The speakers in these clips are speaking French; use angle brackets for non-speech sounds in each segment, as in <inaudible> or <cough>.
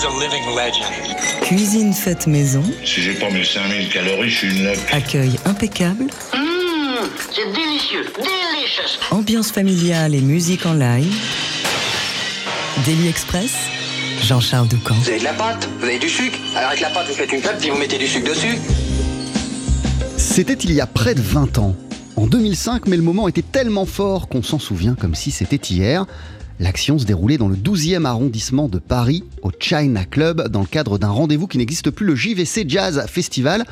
is a living legend. Cuisine faite maison, Si j'ai pas mes 5000 calories, je suis une loque. accueil impeccable, Mmh, c'est délicieux, delicious. ambiance familiale et musique en live. Daily Express, Jean-Charles Doucan. Vous avez de la pâte Vous avez du sucre Alors avec la pâte, vous faites une crêpe, puis vous mettez du sucre dessus. C'était il y a près de 20 ans. En 2005, mais le moment était tellement fort qu'on s'en souvient comme si c'était hier. L'action se déroulait dans le 12e arrondissement de Paris, au China Club, dans le cadre d'un rendez-vous qui n'existe plus, le JVC Jazz Festival.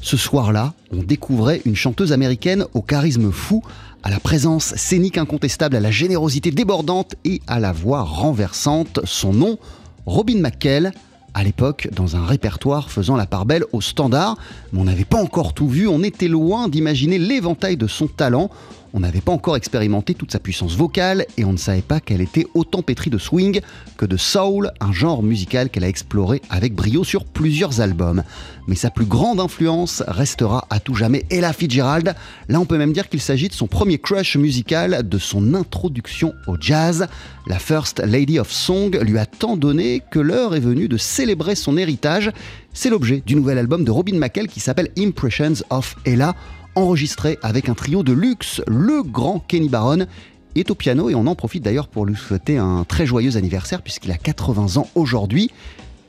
Ce soir-là, on découvrait une chanteuse américaine au charisme fou, à la présence scénique incontestable, à la générosité débordante et à la voix renversante. Son nom, Robin McKell. À l'époque, dans un répertoire faisant la part belle au standard, mais on n'avait pas encore tout vu, on était loin d'imaginer l'éventail de son talent. On n'avait pas encore expérimenté toute sa puissance vocale et on ne savait pas qu'elle était autant pétrie de swing que de soul, un genre musical qu'elle a exploré avec brio sur plusieurs albums. Mais sa plus grande influence restera à tout jamais Ella Fitzgerald. Là, on peut même dire qu'il s'agit de son premier crush musical, de son introduction au jazz. La First Lady of Song lui a tant donné que l'heure est venue de célébrer son héritage. C'est l'objet du nouvel album de Robin McKell qui s'appelle Impressions of Ella enregistré avec un trio de luxe, le grand Kenny Barron est au piano et on en profite d'ailleurs pour lui souhaiter un très joyeux anniversaire puisqu'il a 80 ans aujourd'hui.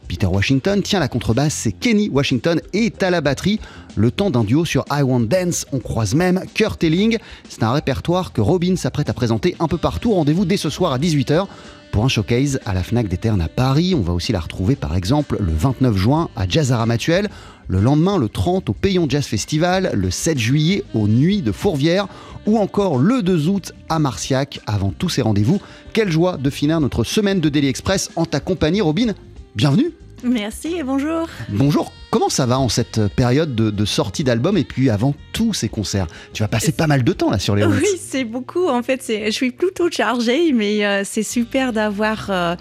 Peter Washington tient la contrebasse et Kenny Washington est à la batterie. Le temps d'un duo sur I Want Dance, on croise même Kurt Elling. C'est un répertoire que Robin s'apprête à présenter un peu partout. Rendez-vous dès ce soir à 18h pour un showcase à la Fnac des Ternes à Paris. On va aussi la retrouver par exemple le 29 juin à Jazz Aramatuel, le lendemain le 30 au Payon Jazz Festival, le 7 juillet aux Nuits de Fourvière ou encore le 2 août à Marciac. Avant tous ces rendez-vous, quelle joie de finir notre semaine de Daily Express en ta compagnie Robin. Bienvenue Merci et bonjour. Bonjour, comment ça va en cette période de, de sortie d'album et puis avant tous ces concerts? Tu vas passer pas mal de temps là sur les routes. Oui, <laughs> c'est beaucoup. En fait, je suis plutôt chargée, mais euh, c'est super d'avoir euh,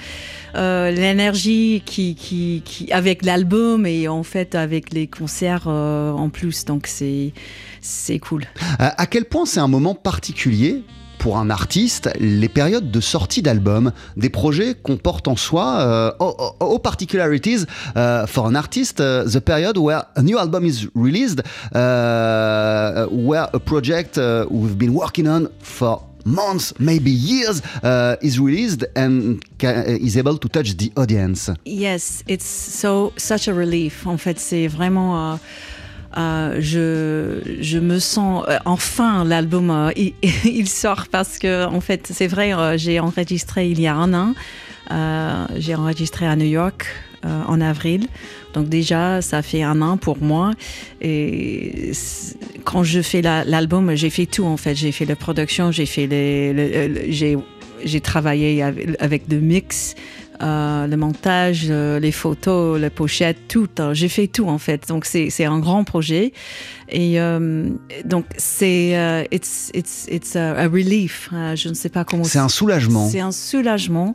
euh, l'énergie qui, qui, qui, avec l'album et en fait avec les concerts en plus. Donc c'est c'est cool. À quel point c'est un moment particulier pour un artiste, les périodes de sortie d'album, des projets comportent en soi euh, all, all particularities uh, for an artist, uh, the period where a new album is released, uh, where a project uh, we've been working on for months, maybe years, uh, is released and ca- is able to touch the audience. Yes, it's so such a relief. En fait, c'est vraiment. euh, euh, je, me sens euh, enfin l'album euh, il, <laughs> sort parce que en fait c'est vrai j'ai enregistré il y a un an. J'ai enregistré à New York en avril. Donc déjà ça fait un an pour moi. Et quand je fais la- l'album j'ai fait tout en fait. J'ai fait la production j'ai fait les, le- le- j'ai j'ai travaillé avec, avec le mix euh, le montage, euh, les photos, la pochette, tout. hein. J'ai fait tout en fait. Donc c'est un grand projet et euh, donc c'est it's it's it's a, a relief. Euh, je ne sais pas comment. C'est un soulagement. C'est un soulagement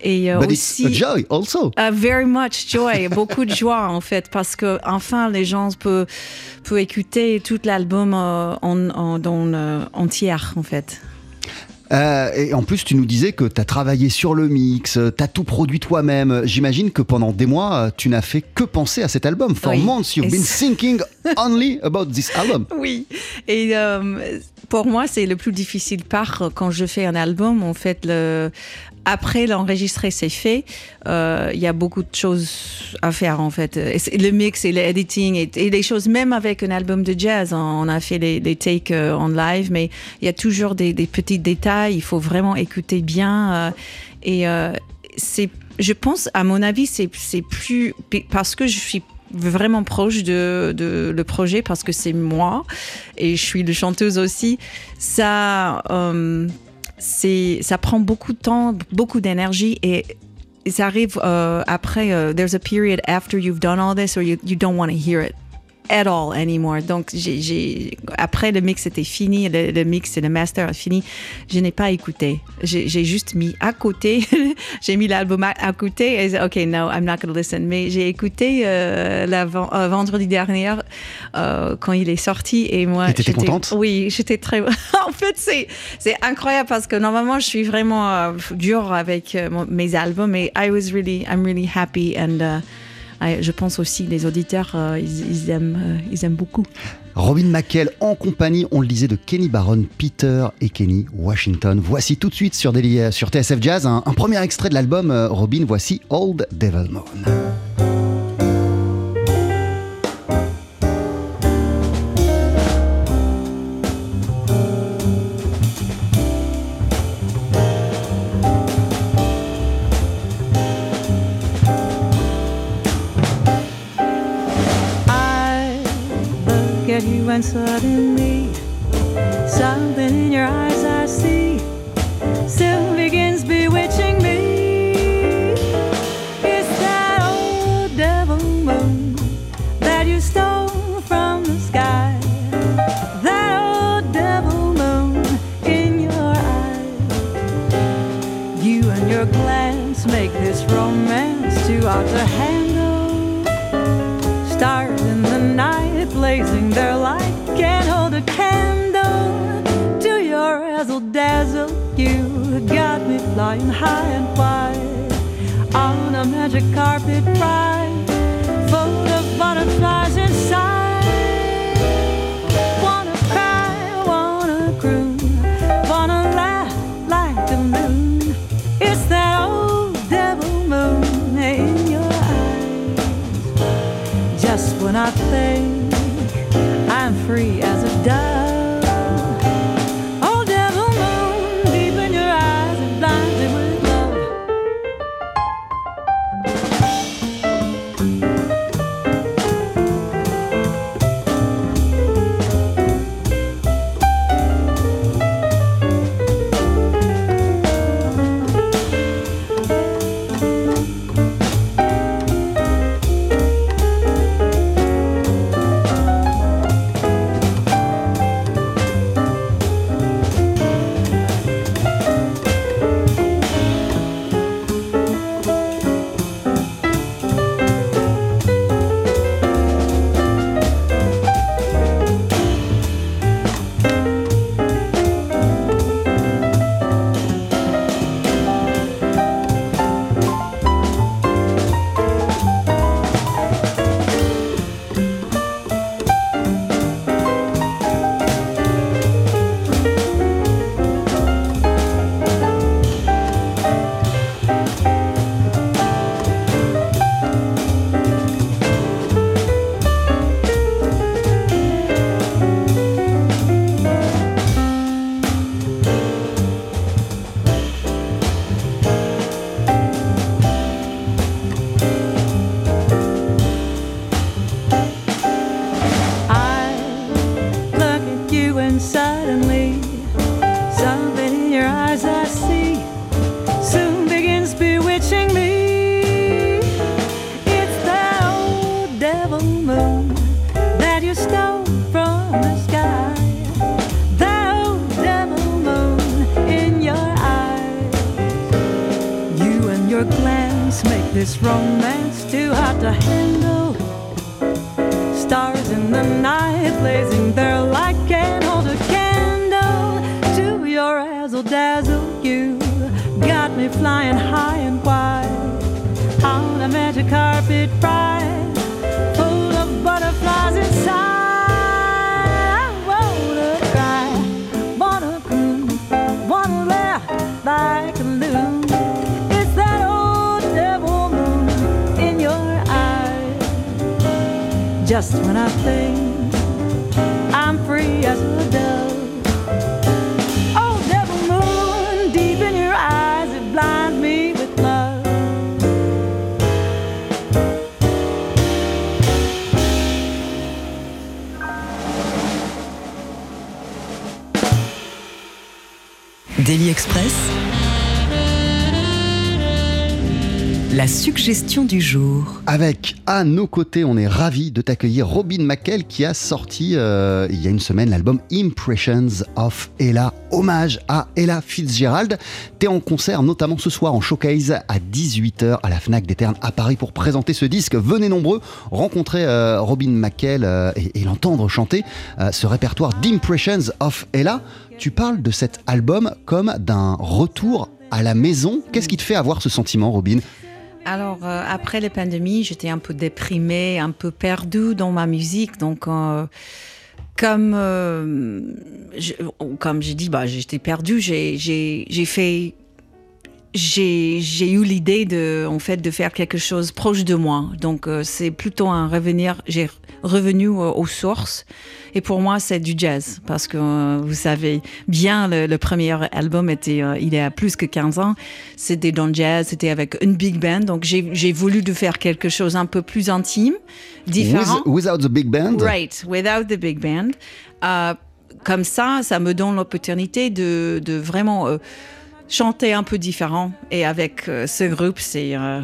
et But it's aussi. a joy also. Uh, very much joy, <laughs> beaucoup de joie en fait, parce que enfin les gens peuvent, peuvent écouter tout l'album en, en, entière en fait. Euh, et en plus, tu nous disais que tu as travaillé sur le mix, tu as tout produit toi-même. J'imagine que pendant des mois, euh, tu n'as fait que penser à cet album. For Oui. months, you've Et been thinking <laughs> only about this album. Oui, et euh, pour moi, c'est le plus difficile part quand je fais un album. En fait, le, après l'enregistrer, c'est fait. Euh, Il y a beaucoup de choses à faire en fait. Le mix et l'editing et, les choses, même avec un album de jazz, hein, on a fait les, takes euh, en live, mais il y a toujours des, petits détails. Il faut vraiment écouter bien. euh, et je pense, à mon avis, c'est plus parce que je suis vraiment proche de, de le projet parce que c'est moi et je suis le chanteuse aussi. Ça, c'est, ça prend beaucoup de temps, beaucoup d'énergie et ça arrive euh, après. euh, there's a period after you've done all this or you, you don't want to hear it. At all anymore. Donc, j'ai, après le mix était fini, le, le mix et le master fini, je n'ai pas écouté. J'ai, juste mis à côté, <laughs> j'ai mis l'album à, côté et ok, no, I'm not going to listen. Mais j'ai écouté euh, la, euh, vendredi dernier euh, quand il est sorti et moi. Et t'étais contente? Oui, j'étais très. <laughs> en fait, c'est, c'est incroyable parce que normalement, je suis vraiment euh, dure avec euh, mes albums et I was really, I'm really happy and. uh, je pense aussi les auditeurs, euh, ils, ils aiment, euh, ils aiment beaucoup. Robin McKell en compagnie, on le disait, de Kenny Barron, Peter et Kenny Washington. Voici tout de suite sur, euh, TSF Jazz un, premier extrait de l'album Robin. Voici Old Devil Moon. And suddenly something in your eyes I see soon begins bewitching me. It's that old devil moon that you stole from the sky. That old devil moon in your eyes. You and your glance make this romance too hard to handle. Stars in the night blazing their light can't hold a candle to your razzle dazzle. You got me flying high and wide on a magic carpet ride full of butterflies inside. Wanna cry, wanna croon, wanna laugh like a loon. It's that old devil moon in your eyes. Just when I think free I'm free as a dove. Oh, devil moon, deep in your eyes, it blinds me with love. Daily Express La suggestion du jour. Avec à nos côtés, on est ravi de t'accueillir Robin McKell qui a sorti euh, il y a une semaine l'album Impressions of Ella, hommage à Ella Fitzgerald. T'es en concert notamment ce soir en showcase à 18h à la Fnac des Ternes à Paris pour présenter ce disque. Venez nombreux rencontrer euh, Robin McKell euh, et, et l'entendre chanter euh, ce répertoire d'Impressions of Ella. Tu parles de cet album comme d'un retour à la maison. Qu'est-ce qui te fait avoir ce sentiment, Robin? Alors, euh, après la pandémie, j'étais un peu déprimée, un peu perdue dans ma musique. Donc, euh, comme, euh, je- comme j'ai dit, bah, j'étais perdue. J'ai fait. J'ai j'ai eu l'idée de, en fait, de faire quelque chose proche de moi. Donc, euh, c'est plutôt un revenir. J'ai revenu euh, aux sources. Et pour moi, c'est du jazz. Parce que euh, vous savez bien, le, le premier album était, euh, il y a plus que 15 ans. C'était dans le jazz, c'était avec une big band. Donc, j'ai j'ai voulu de faire quelque chose un peu plus intime, différent. With- without the big band? Right, without the big band. Euh, comme ça, ça me donne l'opportunité de, de vraiment euh, chanter un peu différent. Et avec euh, ce groupe, c'est, euh,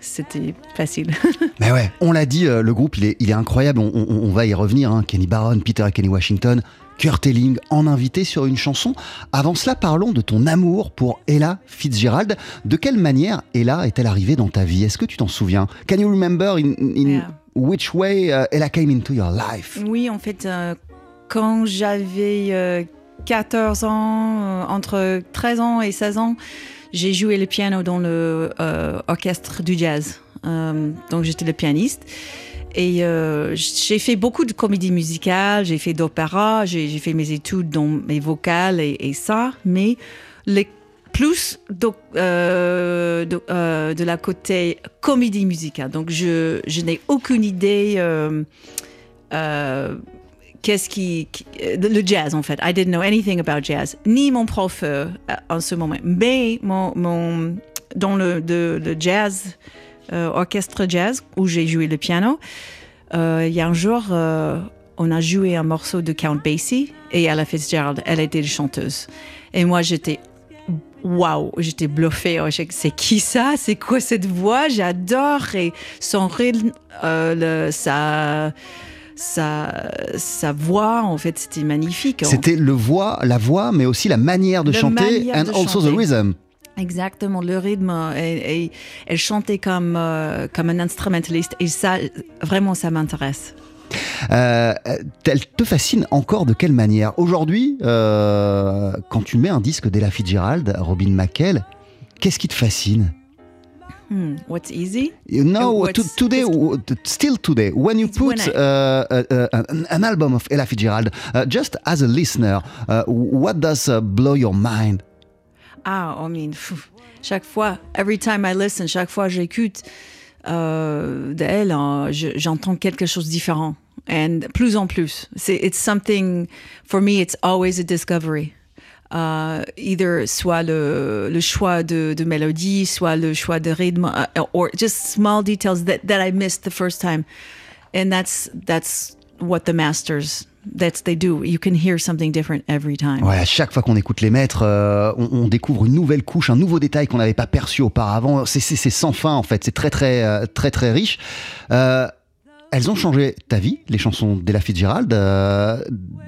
c'était facile. <laughs> Mais ouais, on l'a dit, euh, le groupe, il est, il est incroyable. On, on- on va y revenir. hein. Kenny Barron, Peter et Kenny Washington, Kurt Elling en invité sur une chanson. Avant cela, parlons de ton amour pour Ella Fitzgerald. De quelle manière Ella est-elle arrivée dans ta vie? Est-ce que tu t'en souviens? Can you remember in, in Yeah. which way uh, Ella came into your life? Oui, en fait, quand j'avais 14 ans, euh, entre 13 ans et 16 ans, j'ai joué le piano dans le euh, orchestre du jazz. Euh, donc j'étais le pianiste. Et euh, j'ai fait beaucoup de comédies musicales, j'ai fait d'opéra, j'ai fait mes études dans mes vocales et, ça, mais les plus de, de, la côté comédie musicale. Donc je, je n'ai aucune idée qu'est-ce qui, euh, le jazz en fait. I didn't know anything about jazz, ni mon prof euh, en ce moment. Mais mon, mon dans le, le jazz, euh, orchestre jazz où j'ai joué le piano, euh, il y a un jour, euh, on a joué un morceau de Count Basie et Ella Fitzgerald, elle était chanteuse. Et moi, j'étais Waouh, j'étais bluffée. Oh, C'est qui ça? C'est quoi cette voix? J'adore. Et son rythme, euh, le- sa, sa, sa voix, en fait, c'était magnifique. C'était le voix, la voix, mais aussi la manière de La chanter manière and de also the chanter. rhythm. Exactement, le rythme. Et, et elle chantait comme, euh, comme un instrumentaliste. Et ça, vraiment, ça m'intéresse. Euh, elle te fascine encore de quelle manière? Aujourd'hui, euh, quand tu mets un disque d'Ella Fitzgerald, Robin McKell, qu'est-ce qui te fascine? Hmm, what's easy You know, What's- to- today, still today, when you put when I- uh, uh, uh, an, album of Ella Fitzgerald, uh, just as a listener, uh, what does uh, blow your mind Ah, I mean, chaque fois, every time I listen, chaque fois j'écoute euh, d'elle, je- j'entends quelque chose de différent. And plus en plus. It's something, for me, it's always a discovery. Uh, either soit le, le choix de, de mélodie, soit le choix de rythme, uh, or just small details that, that I missed the first time. And that's, that's what the masters, that's they do. You can hear something different every time. Ouais, à chaque fois qu'on écoute les maîtres, euh, on, on découvre une nouvelle couche, un nouveau détail qu'on n'avait pas perçu auparavant. C'est- sans fin en fait, c'est très très euh, très très riche. Euh, elles ont changé ta vie, les chansons d'Ella Fitzgerald. Euh,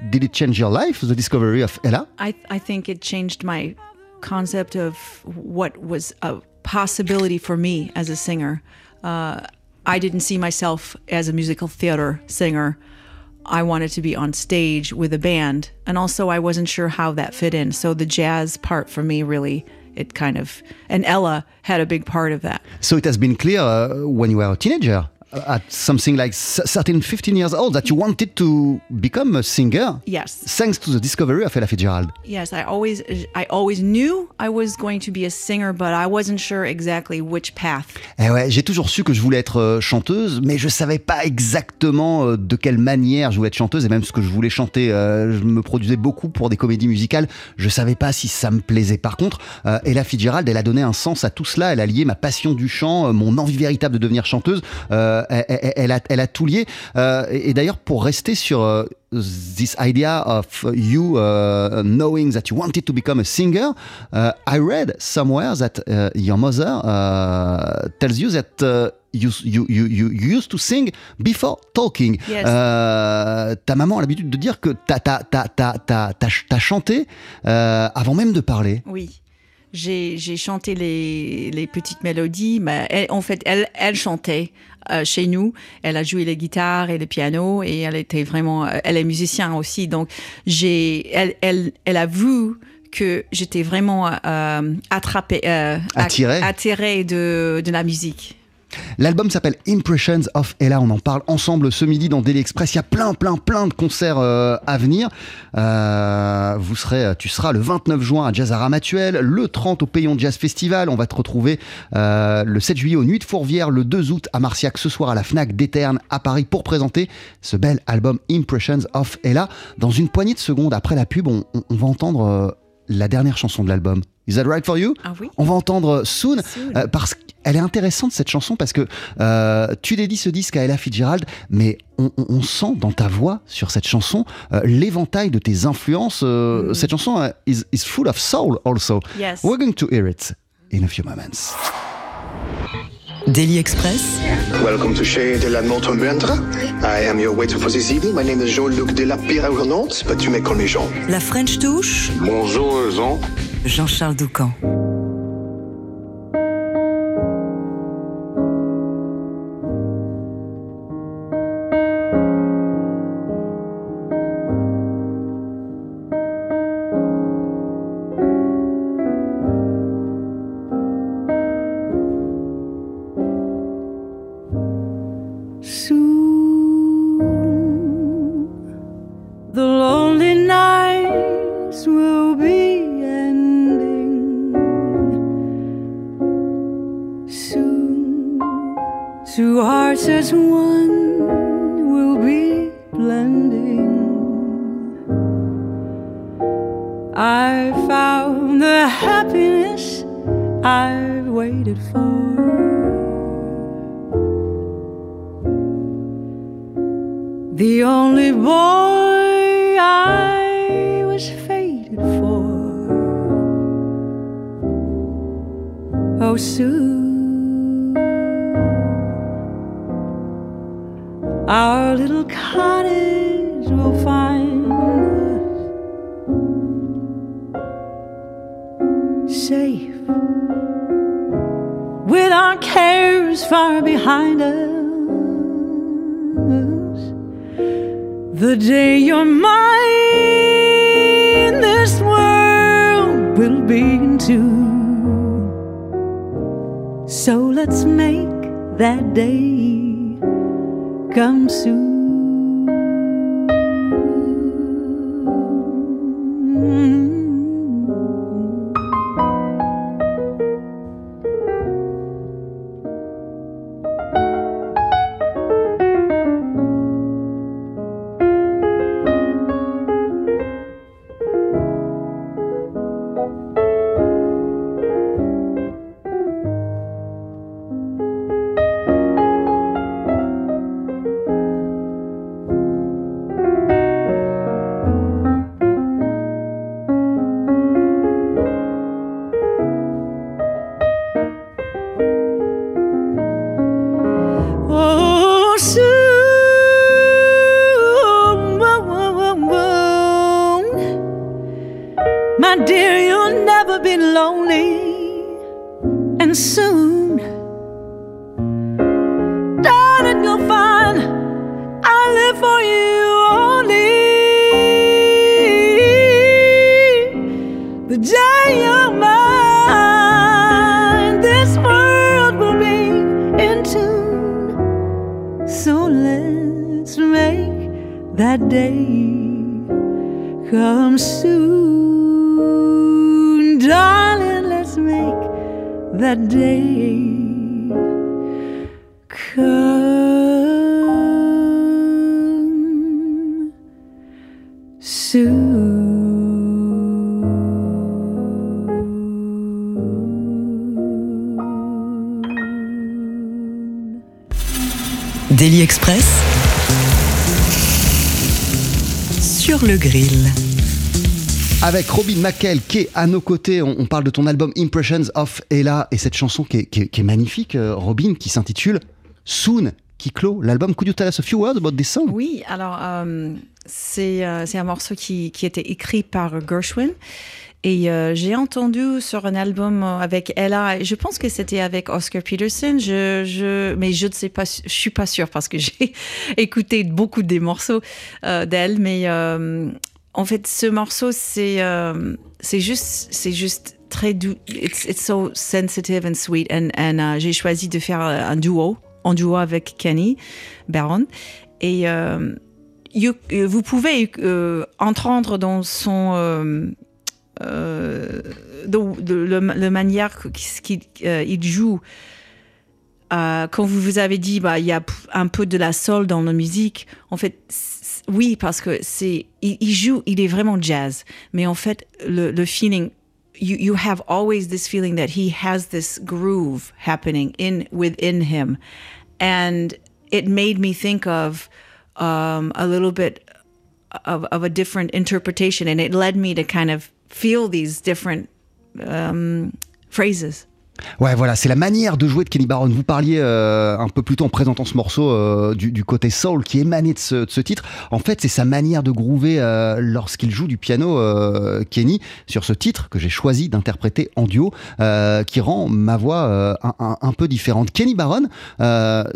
did it change your life, the discovery of Ella I, I think it changed my concept of what was a possibility for me as a singer. Uh, I didn't see myself as a musical theater singer. I wanted to be on stage with a band, and also I wasn't sure how that fit in. So the jazz part for me really, it kind of, and Ella had a big part of that. So it has been clear uh, when you were a teenager, at something like s- 13, 15 years old, that you wanted to become a singer? Yes. Thanks to the discovery of Ella Fitzgerald. Yes, I always I always knew I was going to be a singer, but I wasn't sure exactly which path. Eh ouais, j'ai toujours su que je voulais être euh, chanteuse, mais je savais pas exactement euh, de quelle manière je voulais être chanteuse et même ce que je voulais chanter. Euh, je me produisais beaucoup pour des comédies musicales. Je savais pas si ça me plaisait. Par contre, Ella Fitzgerald, elle a donné un sens à tout cela. Elle a lié ma passion du chant, mon envie véritable de devenir chanteuse. Euh, elle, elle- elle a, elle a tout lié. Euh, et d'ailleurs, pour rester sur euh, this idea of you uh, knowing that you wanted to become a singer, uh, I read somewhere that uh, your mother uh, tells you that uh, you, you, you, you used to sing before talking. Yes. Euh, ta maman a l'habitude de dire que t'as t'as ch- t'as chanté euh, avant même de parler. Oui. J'ai j'ai chanté les, les petites mélodies, mais elle- en fait, elle, elle chantait euh, chez nous. Elle a joué les guitares et le piano et elle était vraiment, euh, elle est musicienne aussi. Donc, j'ai, elle, elle, elle a vu que j'étais vraiment euh, attrapée, euh, Attirée. attirée de, de la musique. L'album s'appelle Impressions of Ella. On en parle ensemble ce midi dans Daily Express. Il y a plein, plein, plein de concerts euh, à venir. Euh, tu seras le 29 juin à Jazz à le 30 au Payon Jazz Festival. On va te retrouver euh, le 7 juillet aux Nuits de Fourvière, le 2 août à Marciac, ce soir à la Fnac d'Éterne à Paris pour présenter ce bel album Impressions of Ella. Dans une poignée de secondes après la pub, on, va entendre la dernière chanson de l'album. Is that right for you? Ah oui? On va entendre Soon, Soon. euh, parce qu'elle est intéressante cette chanson parce que euh, tu dédies ce disque à Ella Fitzgerald, mais on, on- on sent dans ta voix sur cette chanson euh, l'éventail de tes influences. Mm. Cette chanson is, is full of soul also. Yes. We're going to hear it in a few moments. Daily Express, Welcome to Chez de la Montembeundre. I am your waiter for this evening. My name is Jean-Luc de la Nantes, but you may call me Jean. la French Touche, Bonjour, Jean. Jean-Charles Doucan. I've waited for. The only boy I was fated for. Oh, soon our little cottage cares far behind us. The day you're mine, this world will begin to. So let's make that day come soon. Avec Robin McKell qui est à nos côtés, on, parle de ton album Impressions of Ella et cette chanson qui est, magnifique, euh, Robin, qui s'intitule Soon, qui clôt l'album. Could you tell us a few words about this song? Oui, alors euh, c'est euh, c'est un morceau qui, qui était écrit par Gershwin. Et j'ai entendu sur un album avec Ella, je pense que c'était avec Oscar Peterson, mais je ne sais pas, je suis pas sûre parce que <laughs> j'ai écouté beaucoup des morceaux d'elle, mais en fait ce morceau c'est euh, c'est juste c'est juste très doux, it's, it's so sensitive and sweet, and, euh, j'ai choisi de faire un duo, en duo avec Kenny Barron, et euh, euh, vous pouvez euh, entendre dans son euh, euh, le, manière qu'il euh, il joue. Euh, quand vous vous avez dit bah il y a un peu de la soul dans la musique, en fait oui parce que c'est il, il joue, il est vraiment jazz, mais en fait le, le feeling you you have always this feeling that he has this groove happening in within him, and it made me think of um, a little bit of, of a different interpretation. And it led me to kind of feel these different um, phrases Ouais, voilà, c'est la manière de jouer de Kenny Barron. Vous parliez euh, un peu plus tôt en présentant ce morceau euh, du, du côté soul qui émanait de ce, de ce titre. En fait, c'est sa manière de groover euh, lorsqu'il joue du piano, Kenny, sur ce titre que j'ai choisi d'interpréter en duo, qui rend ma voix un, un- un peu différente. Kenny Barron,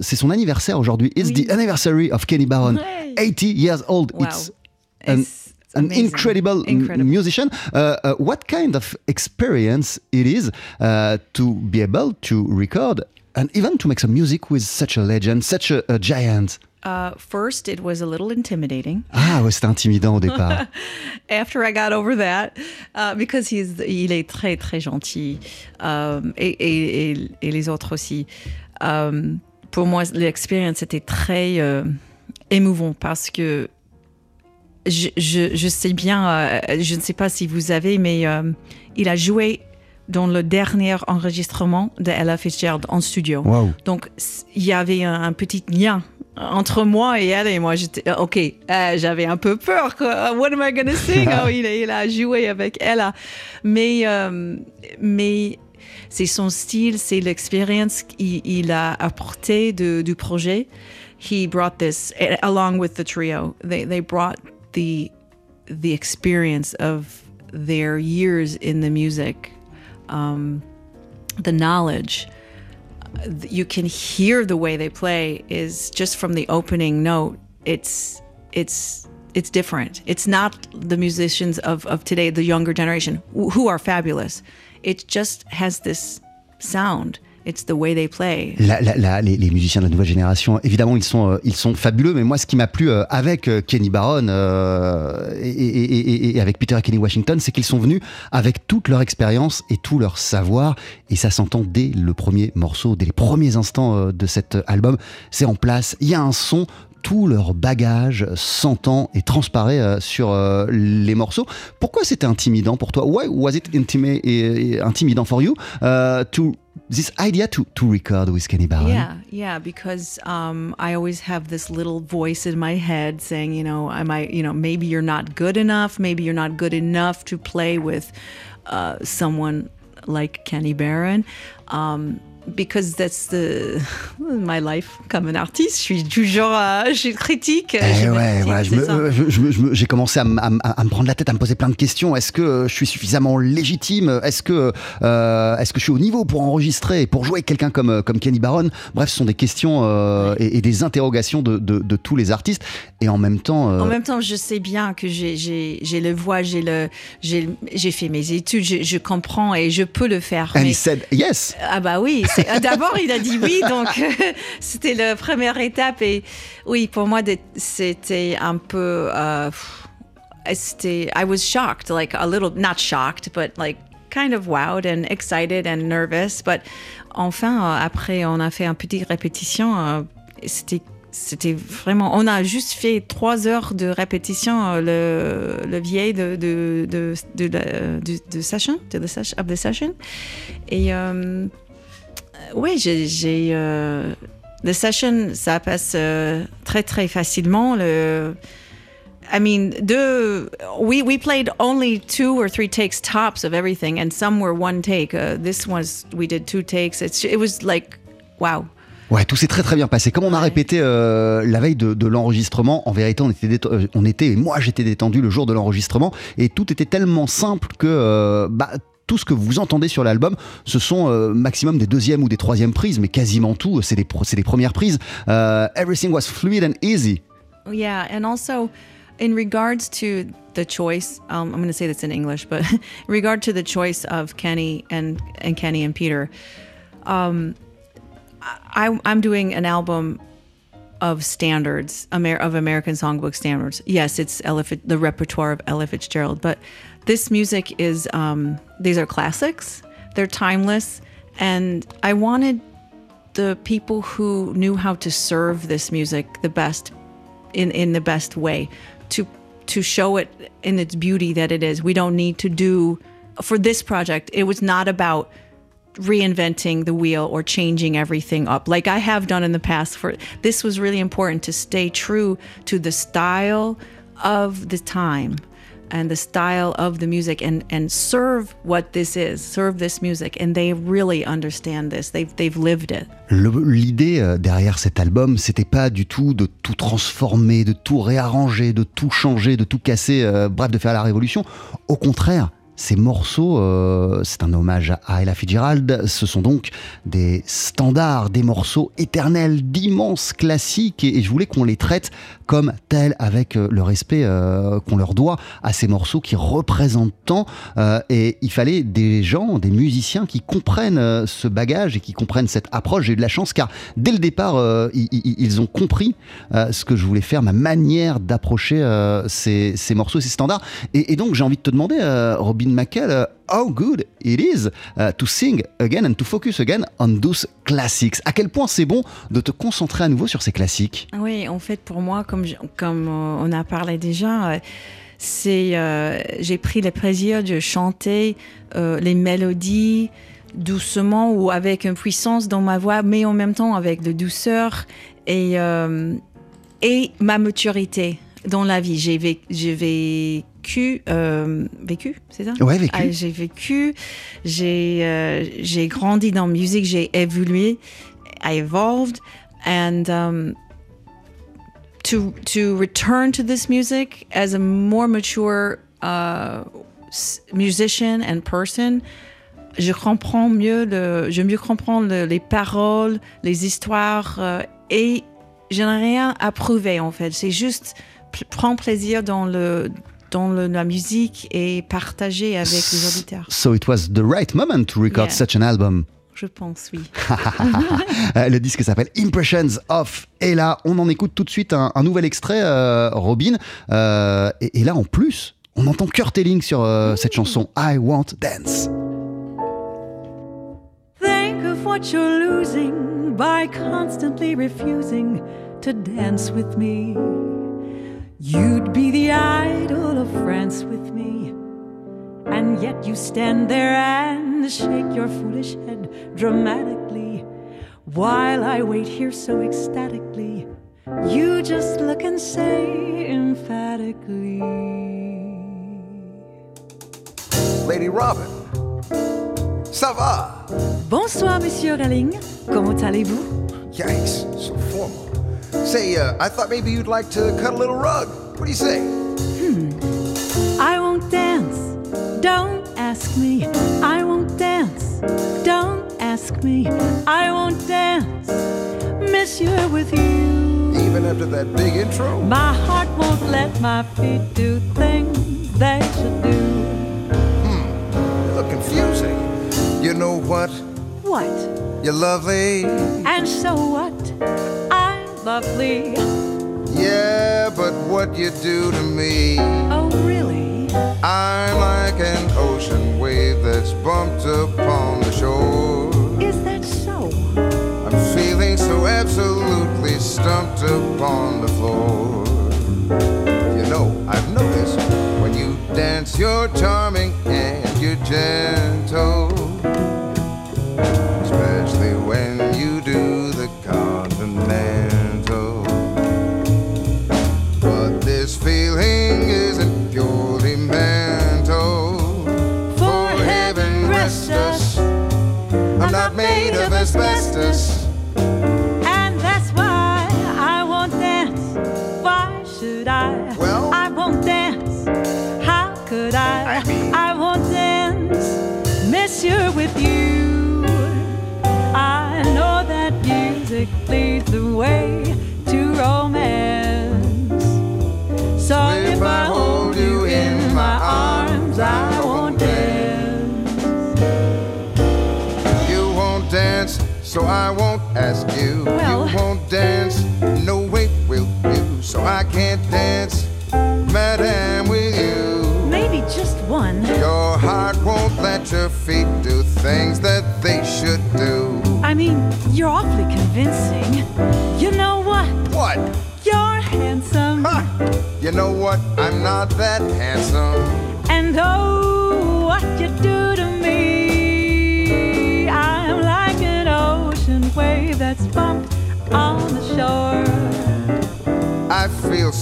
c'est son anniversaire aujourd'hui. It's Oui. the anniversary of Kenny Barron. Ouais. 80 years old. wow It's an- It's- it's an amazing. incredible, Incredible. musician. Uh, uh, what kind of experience it is uh, to be able to record and even to make some music with such a legend, such a, a giant? Uh, first, it was a little intimidating. Ah ouais, c'était intimidant au départ. <laughs> After I got over that, uh, because he's, il est très très gentil, um, et, et, et, et les autres aussi. Um, pour moi, l'expérience était très euh, émouvant parce que je, je, je sais bien, euh, je ne sais pas si vous savez, mais euh, il a joué dans le dernier enregistrement de Ella Fitzgerald en studio. Wow. Donc, il y avait un, un petit lien entre moi et elle. Et moi, j'étais, euh, OK, euh, j'avais un peu peur. Quoi. What am I going to sing? <laughs> Oh, il, a, il a joué avec Ella. Mais, mais c'est son style, c'est l'expérience qu'il il a apporté de, du projet. He brought this a- along with the trio. They, they brought the, the experience of their years in the music, um, the knowledge you can hear the way they play is just from the opening note it's it's it's different. It's not the musicians of, of today the younger generation who who are fabulous. It just has this sound it's the way they play La- les, musiciens de la nouvelle génération, évidemment, ils sont, euh, fabuleux. Mais moi, ce qui m'a plu euh, avec euh, Kenny Barron et, avec Peter et Kenny Washington, c'est qu'ils sont venus avec toute leur expérience et tout leur savoir. Et ça s'entend dès le premier morceau, dès les premiers instants de cet album. C'est en place. Il y a un son. Tout leur bagage s'entend et transparaît sur les morceaux. Pourquoi c'était intimidant pour toi? Why was it intimi- intimidant for you to this idea to to record with Kenny Barron? Yeah, yeah, because um, I always have this little voice in my head saying, you know, am I, you know, maybe you're not good enough, maybe you're not good enough to play with uh, someone like Kenny Barron. Um, because that's the <laughs> my life comme un artiste. Je suis toujours, euh, je suis critique. Eh je ouais, voilà, je je- je je j'ai commencé à, à à me prendre la tête, à me poser plein de questions. Est-ce que euh, je suis suffisamment légitime? Est-ce que, euh, est-ce que je suis au niveau pour enregistrer et pour jouer avec quelqu'un comme, euh, comme Kenny Barron Bref, ce sont des questions euh, et, et des interrogations de, de- de tous les artistes. Et en même temps, euh, En même temps, je sais bien que j'ai- le voix, j'ai le, j'ai fait mes études, je, je comprends et je peux le faire. and mais- he said yes. Ah bah oui, d'abord il a dit oui, donc <laughs> c'était la première étape et oui, pour moi c'était un peu, euh, c'était, I was shocked, like a little, not shocked, but like kind of wowed and excited and nervous, but enfin euh, après on a fait un petit répétition, euh, c'était c'était vraiment. On a juste fait trois heures de répétition, euh, le, le vieil de, de, de, de, session, de the session, of the session. Et euh, ouais, j'ai. j'ai, euh, The session, ça passe euh, très très facilement. Le, I mean, the we we played only two or three takes tops of everything, and some were one take. Uh, this was we did two takes. It's it was like, wow. Ouais, tout s'est très très bien passé. Comme on a répété euh, la veille de, de l'enregistrement, en vérité, on était, euh, on était, moi j'étais détendu le jour de l'enregistrement, et tout était tellement simple que euh, bah, tout ce que vous entendez sur l'album, ce sont euh, maximum des deuxièmes ou des troisièmes prises, mais quasiment tout, c'est des, c'est des premières prises. Euh, everything was fluid and easy. Yeah, and also in regards to the choice, um, I'm going to say this in English, but <laughs> in regard to the choice of Kenny and and Kenny and Peter, um, I'm doing an album of standards, of American songbook standards. Yes, it's Ella, the repertoire of Ella Fitzgerald, but this music is um, these are classics. They're timeless, and I wanted the people who knew how to serve this music the best in in the best way to to show it in its beauty that it is. We don't need to do for this project it was not about reinventing the wheel or changing everything up. Like i have done in the past for this was really important to stay true to the style of the time and the style of the music and and serve what this is serve this music. And they really understand this. They've they've lived it. L'idée euh, derrière cet album, c'était pas du tout de tout transformer, de tout réarranger, de tout changer, de tout casser, euh, bref, de faire la révolution. Au contraire, ces morceaux, euh, c'est un hommage à Ella Fitzgerald, ce sont donc des standards, des morceaux éternels, d'immenses classiques, et, je voulais qu'on les traite comme tels, avec euh, le respect euh, qu'on leur doit à ces morceaux qui représentent tant, et il fallait des gens, des musiciens qui comprennent ce bagage et qui comprennent cette approche. J'ai eu de la chance car dès le départ, ils, ont compris ce que je voulais faire, ma manière d'approcher ces, ces morceaux, ces standards. Et, et donc j'ai envie de te demander, euh, Robin euh, how good it is uh, to sing again and to focus again on those classics. À quel point c'est bon de te concentrer à nouveau sur ces classiques? Oui, en fait, pour moi, comme, comme euh, on a parlé déjà, euh, c'est euh, j'ai pris le plaisir de chanter les mélodies doucement ou avec une puissance dans ma voix, mais en même temps avec de douceur et, et ma maturité dans la vie. J'ai j'ai vécu, euh, vécu, c'est ça? Ouais, vécu. Ah, j'ai vécu, j'ai euh, j'ai grandi dans la musique, j'ai évolué, I evolved, and um, to to return to this music as a more mature uh, musician and person, je comprends mieux le, je mieux comprends le- les paroles, les histoires euh, et je n'ai rien à prouver en fait. C'est juste prendre plaisir dans le dans le- la musique et partager avec les auditeurs. So it was the right moment to record Yeah. such an album. Je pense oui. <laughs> Euh, le disque s'appelle Impressions of Ella. On en écoute tout de suite un, un nouvel extrait, euh, Robin. Euh, et, et là, en plus, on entend Kurt Elling sur euh, cette chanson I Want Dance. Think of what you're losing by constantly refusing to dance with me. You'd be the idol of France with me. And yet you stand there and shake your foolish head dramatically. While I wait here so ecstatically, you just look and say emphatically. Lady Robin. Ça va? Bonsoir, Monsieur Relling. Comment allez-vous? Yikes, so formal. Say, uh, I thought maybe you'd like to cut a little rug. What do you say? Hmm. I won't dance. Don't ask me. I won't dance. Don't ask me. I won't dance. Monsieur, with you. Even after that big intro? My heart won't let my feet do things they should do. Hmm. You look confusing. You know what? What? You're lovely. And so what? Lovely. Yeah, but what you do to me. Oh, really? I'm like an ocean wave that's bumped upon the shore. Is that so? I'm feeling so absolutely stumped upon the floor. You know, I've noticed when you dance, you're charming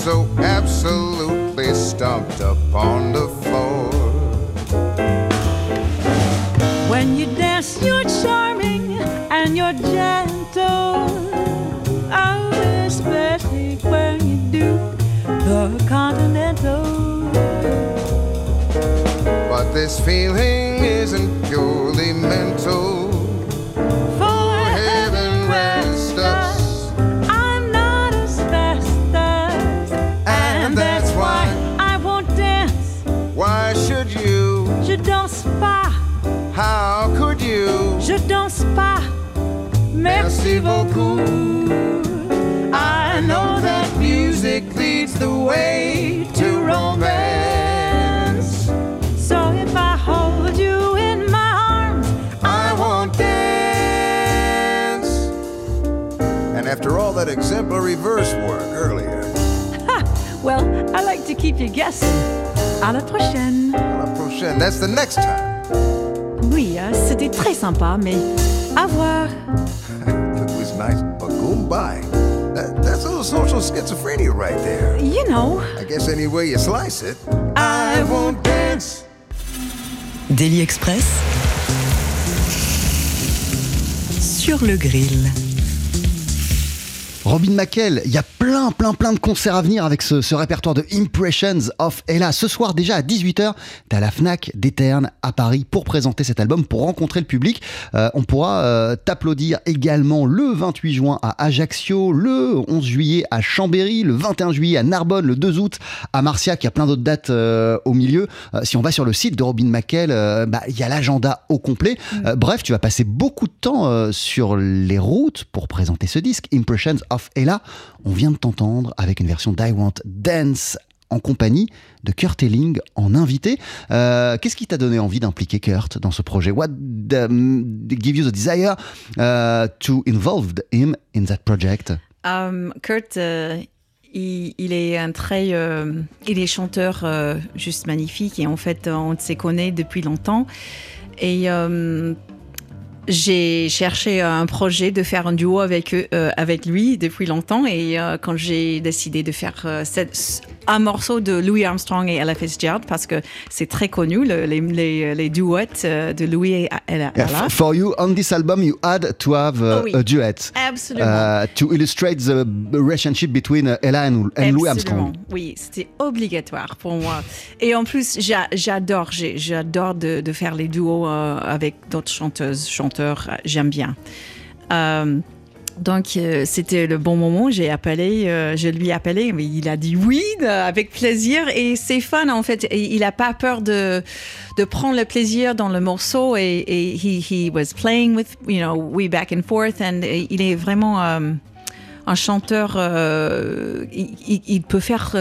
so absolutely stumped up on the floor. When you dance, you're charming and you're gentle. Oh, especially when you do the continental. But this feeling isn't purely I know that music leads the way to romance. So if I hold you in my arms, I won't dance. And after all that exemplary verse work earlier, well, I like to keep you guessing. À la prochaine. À la prochaine, that's the next time. Oui, euh, c'était très sympa, mais à voir. It was nice, but goodbye. That, that's a little social schizophrenia right there. You know. I guess any way you slice it, I won't dance. Daily Express sur le grill. Robin McKell, il y a plein, plein, plein de concerts à venir avec ce, ce répertoire de Impressions of Ella. Ce soir, déjà à 18h, t'es à la Fnac d'Eterne à Paris pour présenter cet album, pour rencontrer le public. Euh, on pourra euh, t'applaudir également le 28 juin à Ajaccio, le 11 juillet à Chambéry, le 21 juillet à Narbonne, le 2 août à Marciac. Il y a plein d'autres dates euh, au milieu. Euh, si on va sur le site de Robin McKell, euh, bah, il y a l'agenda au complet. Euh, bref, tu vas passer beaucoup de temps euh, sur les routes pour présenter ce disque, Impressions of Ella. On vient de t'entendre avec une version d'I Want Dance en compagnie de Kurt Elling en invité. Euh, Qu'est-ce qui t'a donné envie d'impliquer Kurt dans ce projet? What the- give you the desire uh, to involve him in that project? Um, Kurt, euh, il, est un très, euh, il est chanteur euh, juste magnifique et en fait on se connaît depuis longtemps et euh, j'ai cherché un projet de faire un duo avec eux, euh, avec lui depuis longtemps et euh, quand j'ai décidé de faire euh, cette- un morceau de Louis Armstrong et Ella Fitzgerald parce que c'est très connu le- les, les, les duets de Louis et Ella. Yeah, For you, on this album, you had to have uh, Oh oui. a duet Absolument. uh, to illustrate the relationship between uh, Ella and, and Louis. Armstrong. Oui, c'était obligatoire pour moi. Et en plus, j'a- j'adore, j'adore de, de faire les duos avec d'autres chanteuses, chanteurs. J'aime bien. Euh, donc, euh, c'était le bon moment. J'ai appelé, euh, je lui ai appelé, mais il a dit oui, avec plaisir. Et c'est fun, en fait. Il n'a pas peur de, de prendre le plaisir dans le morceau. Et, et he, he was playing with, you know, we back and forth. And il est vraiment un chanteur. il, peut faire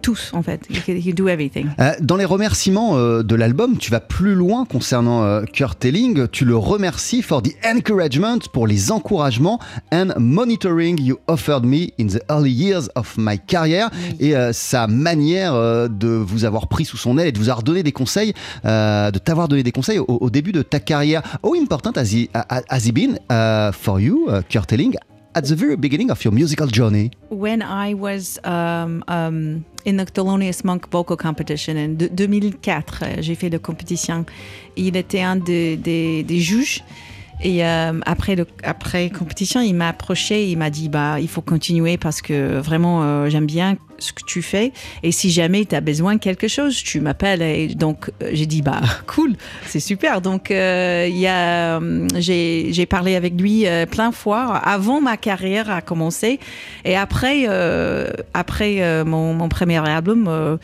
tous, en fait. He can do everything. Euh, Dans les remerciements euh, de l'album, tu vas plus loin concernant euh, Kurt Elling. Tu le remercies for the encouragement, pour les encouragements and monitoring you offered me in the early years of my career. Et euh, sa manière euh, de vous avoir pris sous son aile et de vous avoir donné des conseils, euh, de t'avoir donné des conseils au, au début de ta carrière. How important has he, has he been uh, for you, uh, Kurt Elling, at the very beginning of your musical journey? when I was um, um, in the Thelonious Monk Vocal Competition en 2004. J'ai fait la compétition. Il était un des, des, des juges. Et euh, après le après compétition, il m'a approché, il m'a dit bah il faut continuer parce que vraiment euh, j'aime bien ce que tu fais. Et si jamais tu as besoin de quelque chose, tu m'appelles. Et donc euh, j'ai dit bah <laughs> cool, c'est super. Donc euh, il y a euh, j'ai j'ai parlé avec lui euh, plein de fois avant ma carrière a commencé. Et après euh, après mon, mon premier album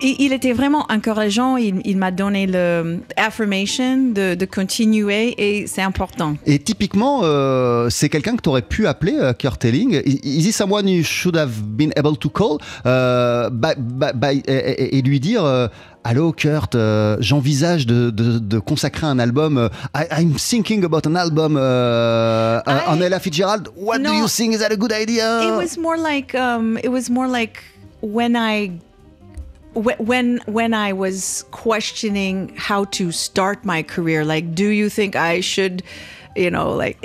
il, était vraiment encourageant. Il, il m'a donné le affirmation de, de continuer et c'est important. Et typiquement, euh, c'est quelqu'un que tu aurais pu appeler euh, Kurt Elling. Is is he someone you should have been able to call? Euh, by- by- by- et, et- lui dire euh, Allô Kurt, euh, j'envisage de, de- de consacrer un album. euh, I- I'm thinking about an album euh, I- on Ella Fitzgerald. What do No. you think? Is that a good idea? It was more like um, it was more like when I when when I was questioning how to start my career. Like, do you think I should? You know, like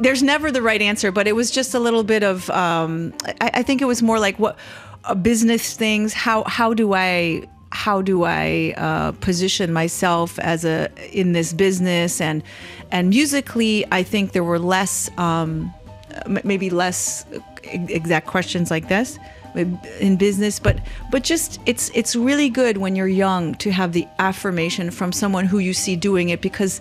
there's never the right answer, but it was just a little bit of. Um, I, I think it was more like what uh, business things. How how do I how do I uh, position myself as a in this business and and musically? I think there were less. Um, maybe less e- exact questions like this in business but but just it's it's really good when you're young to have the affirmation from someone who you see doing it because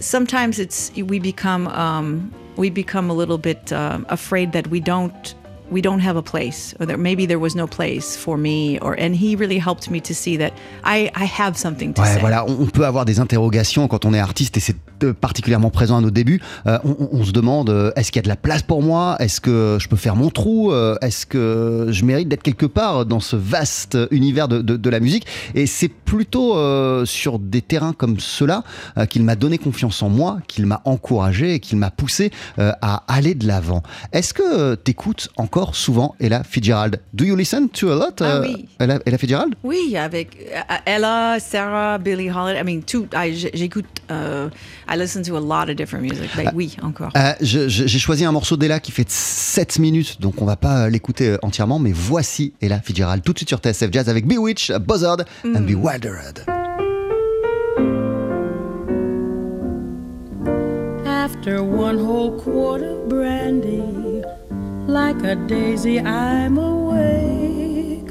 sometimes it's we become um, we become a little bit um, afraid that we don't we don't have a place or that maybe there was no place for me or and he really helped me to see that I I have something to Ouais, say voilà, on peut avoir des interrogations quand on est artiste et c'est euh, particulièrement présent à nos débuts. Euh, on, se demande euh, est-ce qu'il y a de la place pour moi? Est-ce que je peux faire mon trou? Euh, Est-ce que je mérite d'être quelque part dans ce vaste univers de, de- de la musique? Et c'est plutôt sur des terrains comme ceux-là qu'il m'a donné confiance en moi, qu'il m'a encouragé et qu'il m'a poussé à aller de l'avant. Est-ce que tu écoutes encore souvent Ella Fitzgerald Do you listen to a lot Ah euh, oui. Ella, Ella Fitzgerald? Oui, avec euh, Ella, Sarah, Billie Holiday. I mean, tout. J'écoute. euh, I listen to a lot of different music. But oui, encore. Euh, J'ai choisi un morceau d'Ella qui fait 7 minutes, donc on va pas l'écouter entièrement, mais voici Ella Fitzgerald tout de suite sur TSF Jazz avec Bewitched, Buzzard and Bewildered. After one whole quart of brandy, like a daisy, I'm awake.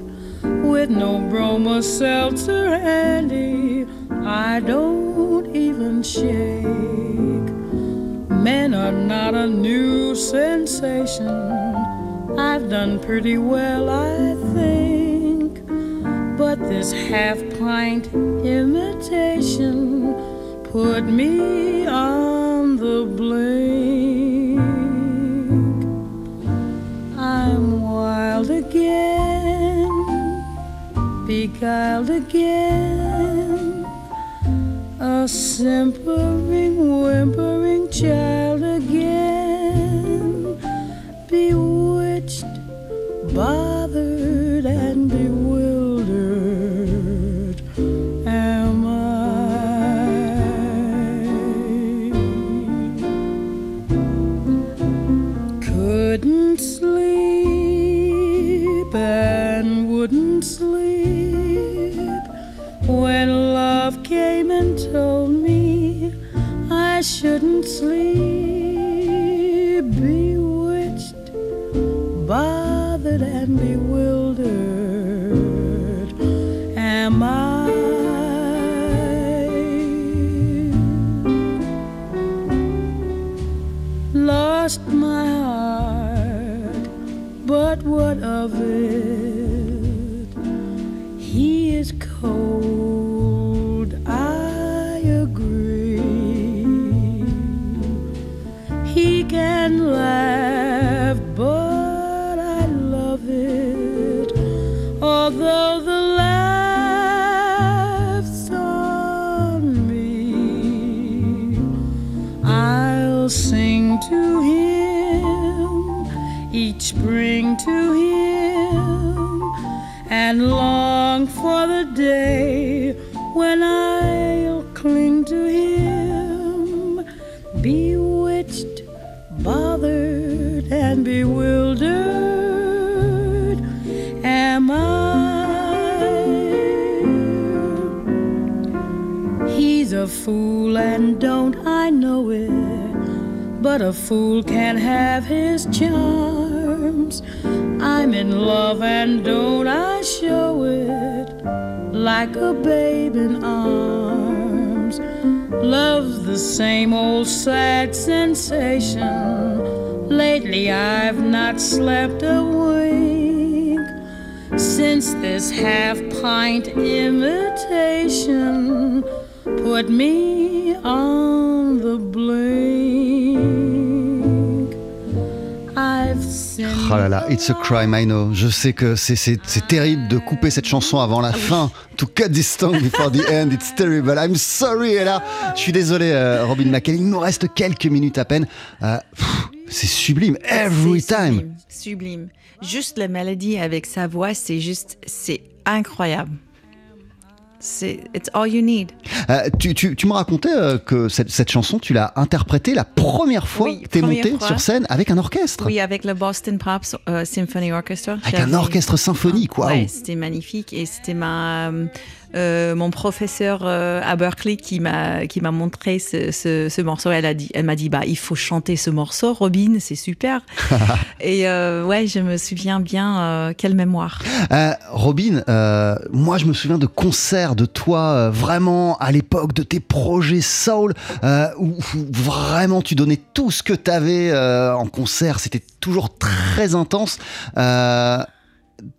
With no broma seltzer handy, I don't even shake. Men are not a new sensation. I've done pretty well, I think. But this half pint imitation put me on the blink. Wild again, beguiled again, a simpering, whimpering child again, bewitched, bothered, shouldn't sleep. Bewitched, bothered, and bewildered. Fool and don't I know it? But a fool can't have his charms. I'm in love and don't I show it like a babe in arms? Love's the same old sad sensation. Lately I've not slept a wink since this half pint imitation put me on the blink. I've seen Oh là là, it's a crime, I know. Je sais que c'est- terrible de couper cette chanson avant la fin. To cut this song before the end, it's terrible. I'm sorry, Ella. Je suis désolé, euh, Robin McKay. Il nous reste quelques minutes à peine. Euh, c'est sublime, every time. Sublime, sublime. Juste la mélodie avec sa voix, c'est juste, c'est incroyable. C'est, it's all you need. Euh, tu, tu, tu me racontais euh, que cette, cette chanson, tu l'as interprétée la première fois Oui, que tu es montée fois. sur scène avec un orchestre. Oui, avec le Boston Pop euh, Symphony Orchestra. Avec un orchestre symphonique, waouh. Ouais, c'était magnifique et c'était ma euh, mon professeur euh, à Berkeley qui m'a qui m'a montré ce, ce, ce morceau. Elle a dit, elle m'a dit bah il faut chanter ce morceau, Robin, c'est super. <laughs> et euh, ouais, je me souviens bien euh, quelle mémoire. Robin, moi je me souviens de concerts de toi vraiment à l'époque de tes projets soul où, vraiment tu donnais tout ce que tu avais en concert. C'était toujours très intense.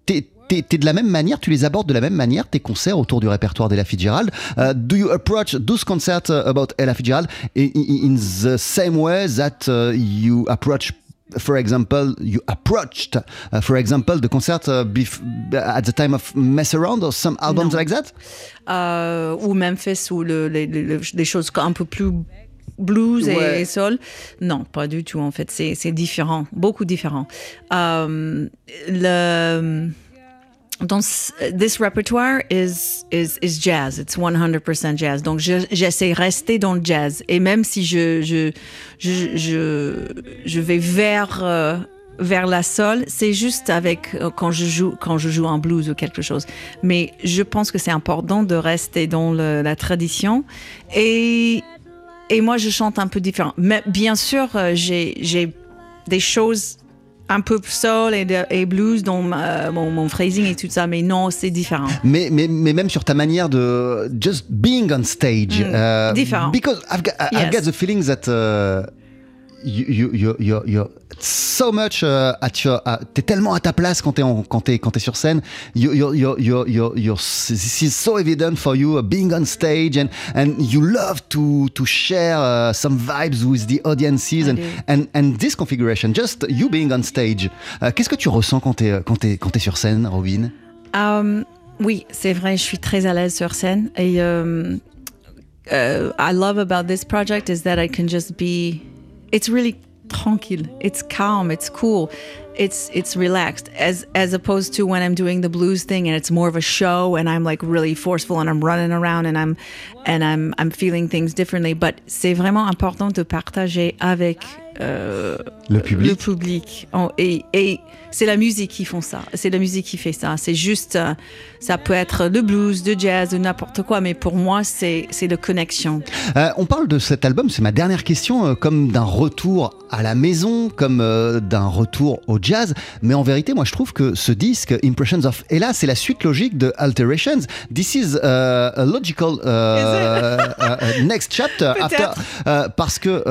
T'es- T'es de la même manière, tu les abordes de la même manière, tes concerts autour du répertoire d'Ella Fitzgerald. Uh, do you approach those concerts uh, about Ella Fitzgerald in, the same way that uh, you approach for example, you approached, uh, for example, the concert uh, bef- at the time of Mess Around or some albums Non. like that? Euh, ou Memphis ou le, les, les- les choses un peu plus blues Ouais. et soul. Non, pas du tout en fait. C'est c'est différent, beaucoup différent. Euh, le dans ce- this repertoire is is is jazz. It's 100% jazz. Donc je- j'essaie de rester dans le jazz et même si je je je je, vais vers euh, vers la soul, c'est juste avec euh, quand je joue quand je joue un blues ou quelque chose. Mais je pense que c'est important de rester dans la tradition et et moi je chante un peu différent. Mais bien sûr, euh, j'ai j'ai des choses un peu soul et, de- et blues dans mon, mon phrasing et tout ça, mais non, c'est différent. Mais, mais, mais même sur ta manière de just being on stage. uh, différent. Because I've got, I've Yes. got the feeling that uh, you, you, you, you, you're so much uh, at your. Uh, t'es tellement à ta place quand t'es, quand t'es, quand t'es sur scène. You, you, you, you, you, you're, this is so evident for you uh, being on stage and, and you love to, to share uh, some vibes with the audiences and, and, and this configuration, just you being on stage. Uh, qu'est-ce que tu ressens quand t'es, quand t'es, quand t'es sur scène, Robin? Um, oui, c'est vrai, je suis très à l'aise sur scène. Et um, uh, I love about this project is that I can just be. It's really tranquille. It's calm. It's cool. It's it's relaxed as as opposed to when I'm doing the blues thing and it's more of a show and I'm like really forceful and I'm running around and I'm and I'm I'm feeling things differently. But c'est vraiment important de partager avec euh, Le public. le Et, et c'est la musique qui font ça. C'est la musique qui fait ça. C'est juste, euh, ça peut être le blues, le jazz, n'importe quoi, mais pour moi, c'est de connexion. Euh, on parle de cet album, c'est ma dernière question, euh, comme d'un retour à la maison, comme d'un retour au jazz. Mais en vérité, moi, je trouve que ce disque, Impressions of Ella, c'est la suite logique de Alterations. This is uh, a logical uh, uh, next chapter <laughs> after, parce que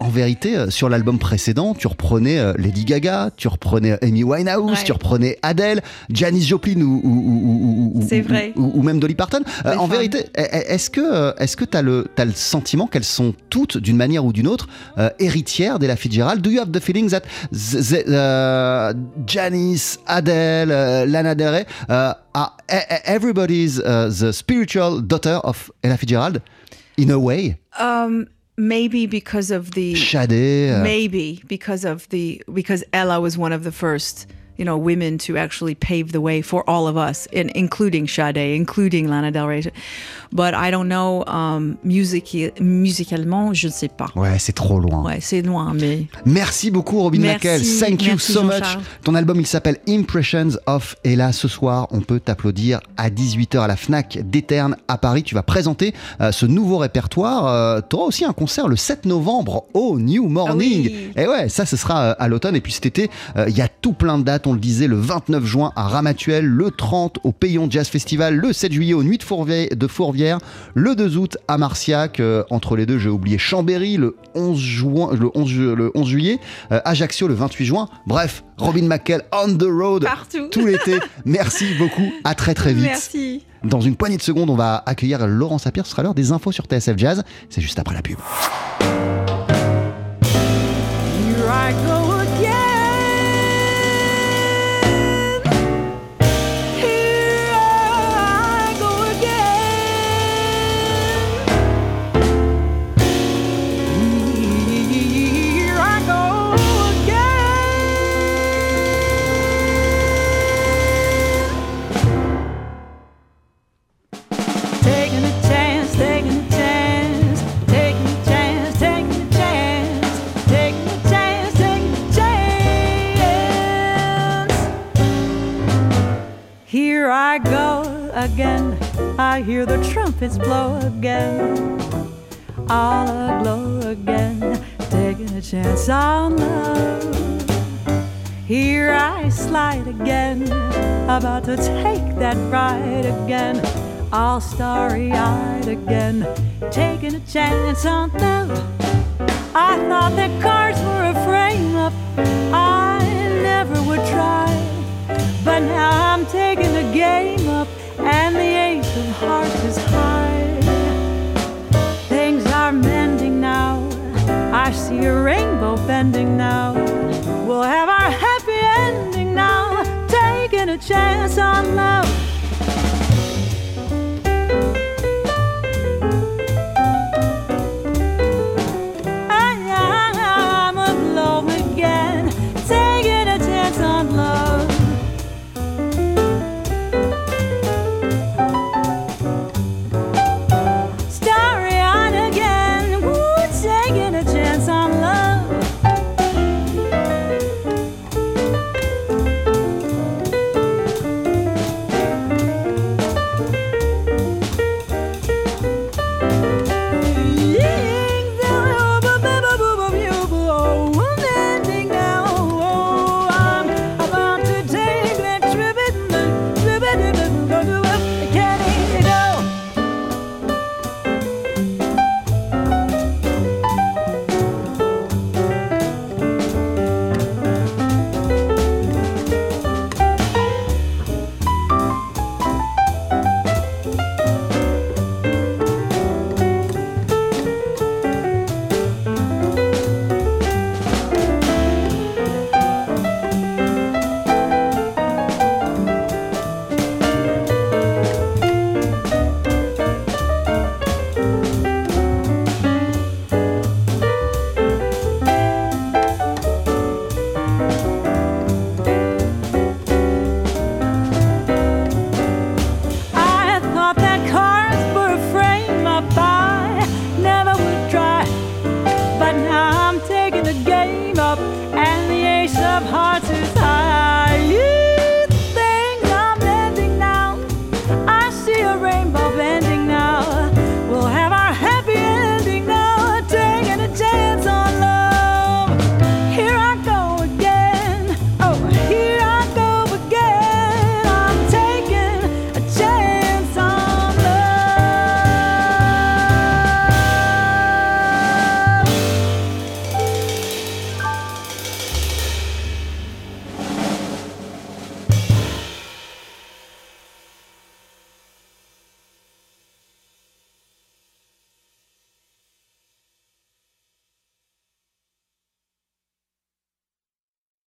en vérité, sur l'album précédent, tu reprenais euh, Lady Gaga, tu reprenais Amy Winehouse, Ouais. tu reprenais Adele, Janis Joplin ou, vrai. ou- même Dolly Parton. Euh, en vérité, est-ce que euh, est-ce que t'as le t'as le sentiment qu'elles sont toutes d'une manière ou d'une autre euh, héritières d'Ella Fitzgerald? Do you have the feeling that the, the, uh, Janis, Adele, uh, Lana Del Rey uh, are everybody's uh, the spiritual daughter of Ella Fitzgerald? In a way? Um, maybe because of the maybe because of the because Ella was one of the first. you know, women to actually pave the way for all of us, in, including Sade, including Lana Del Rey. But I don't know, um, music, musicalement, je ne sais pas. Ouais, c'est trop loin. Ouais, c'est loin, mais. Merci beaucoup, Robin McKell. Thank you merci, so much. Ton album, il s'appelle Impressions of. Et là, ce soir, on peut t'applaudir à 18h à la Fnac d'Eterne à Paris. Tu vas présenter euh, ce nouveau répertoire. tu auras aussi un concert le 7 novembre au New Morning. Ah oui. Et ouais, ça, ce sera euh, à l'automne. Et puis cet été, euh, il y a tout plein de dates. On le disait, le 29 juin à Ramatuel, le 30 au Payon Jazz Festival, le 7 juillet aux Nuits de, Fourvière, de Le 2 août à Marciac. entre les deux, j'ai oublié Chambéry le 11, juin, le 11, ju- le 11 juillet, Ajaccio le 28 juin. Bref, Robin McKell on the road Partout. tout l'été. Merci beaucoup. À très très vite. Merci. Dans une poignée de secondes, on va accueillir Laurent Sapir. Ce sera l'heure des infos sur TSF Jazz. C'est juste après la pub. I go again. I hear the trumpets blow again. All aglow again, taking a chance on love. Here I slide again, about to take that ride again, all starry eyed again, taking a chance on love. I thought that cards were a frame up, I never would try. But now I'm taking game up, and the ace of hearts is high. Things are mending now. I see a rainbow bending now. We'll have our happy ending now. Taking a chance on love.